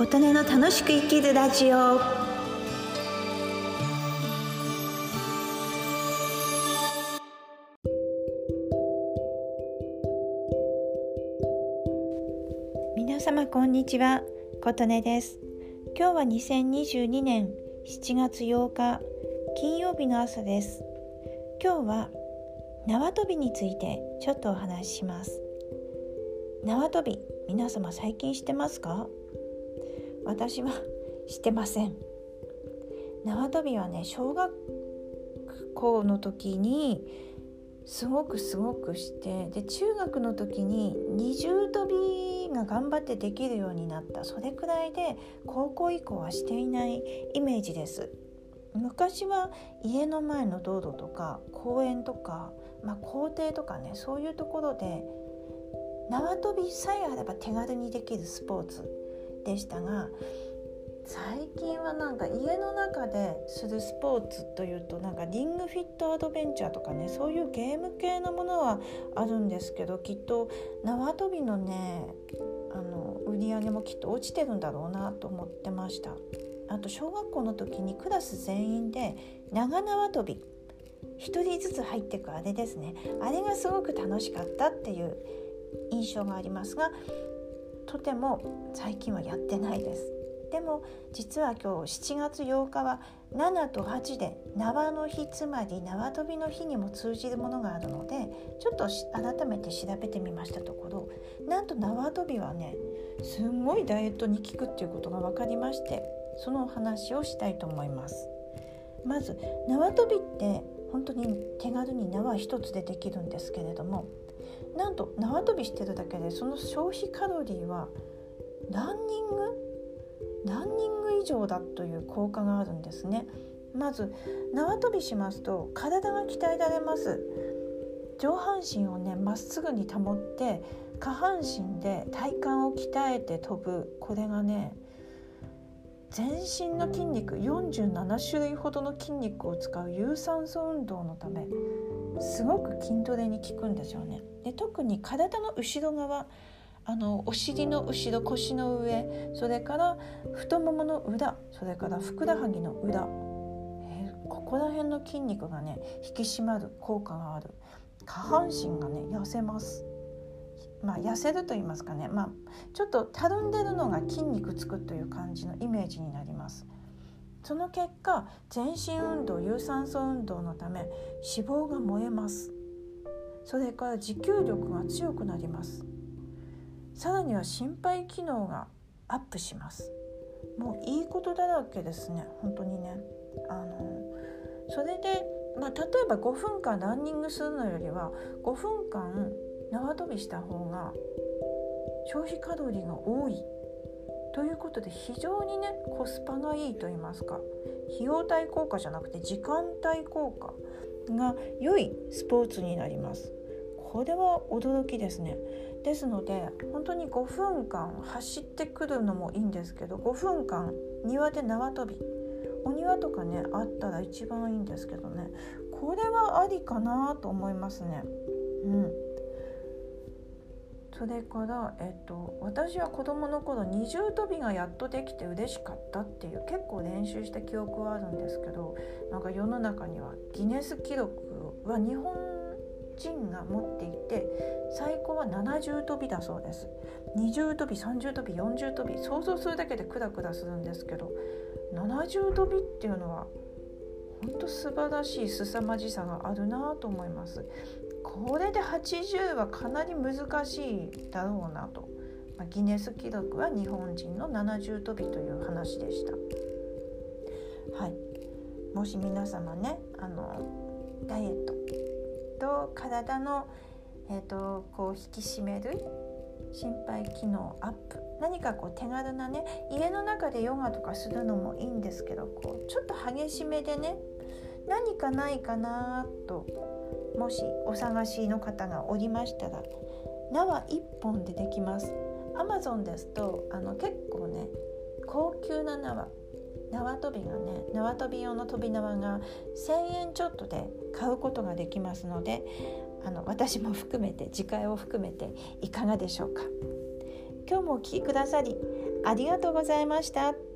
琴音の楽しく生きるラジオ。皆様こんにちは。琴音です。今日は2022年7月8日金曜日の朝です。今日は縄跳びについてちょっとお話しします。縄跳び皆様最近してますか？私はしてません。縄跳びはね小学校の時にすごくすごくしてで中学の時に二重跳びが頑張ってできるようになった。それくらいで高校以降はしていないイメージです。昔は家の前の道路とか公園とか、まあ、校庭とかねそういうところで縄跳びさえあれば手軽にできるスポーツ。でしたが最近はなんか家の中でするスポーツというとなんかリングフィットアドベンチャーとかねそういうゲーム系のものはあるんですけどきっと縄跳びのねあの売り上げもきっと落ちてるんだろうなと思ってました。あと小学校の時にクラス全員で長縄跳び1人ずつ入ってくあれですね。あれがすごく楽しかったっていう印象がありますがとても最近はやってないです。でも実は今日7月8日は7と8で縄の日つまり縄跳びの日にも通じるものがあるのでちょっと改めて調べてみましたところなんと縄跳びはねすんごいダイエットに効くっていうことが分かりましてそのお話をしたいと思います。まず縄跳びって本当に手軽に縄一つでできるんですけれどもなんと縄跳びしてるだけでその消費カロリーはランニングランニング以上だという効果があるんですね。まず縄跳びしますと体が鍛えられます。上半身をねまっすぐに保って下半身で体幹を鍛えて飛ぶ。これがね全身の筋肉47種類ほどの筋肉を使う有酸素運動のためすごく筋トレに効くんですよね。で特に体の後ろ側あのお尻の後ろ腰の上それから太ももの裏それからふくらはぎの裏、えー、ここら辺の筋肉がね引き締まる効果がある。下半身がね痩せます。まあ、痩せると言いますかね、まあ、ちょっとたるんでるのが筋肉つくという感じのイメージになります。その結果全身運動有酸素運動のため脂肪が燃えます。それから持久力が強くなります。さらには心肺機能がアップします。もういいことだらけですね。本当にね。あのそれで、まあ、例えば5分間ランニングするのよりは5分間縄跳びした方が消費カロリーが多い。ということで非常にねコスパがいいと言いますか費用対効果じゃなくて時間帯効果が良いスポーツになります。これは驚きですね。ですので本当に5分間走ってくるのもいいんですけど5分間庭で縄跳びお庭とかねあったら一番いいんですけどね。これはありかなと思いますね。うん。それから、えっと、私は子どもの頃二重跳びがやっとできて嬉しかったっていう結構練習した記憶はあるんですけどなんか世の中にはギネス記録は日本人が持っていて最高は70跳びだそうです。二重跳び30跳び40跳び想像するだけでクラクラするんですけど70跳びっていうのは本当素晴らしい凄まじさがあるなと思います。これで80はかなり難しいだろうなと、まあ、ギネス記録は日本人の70跳びという話でした。はい。もし皆様ねあのダイエットと体の、えーと、こう引き締める心肺機能アップ何かこう手軽なね家の中でヨガとかするのもいいんですけどこうちょっと激しめでね何かないかなともしお探しの方がおりましたら縄1本でできます Amazon ですとあの結構ね高級な縄縄跳びがね縄跳び用の跳び縄が1,000円ちょっとで買うことができますのであの私も含めて次回を含めていかがでしょうか今日もお聴きくださりありがとうございました。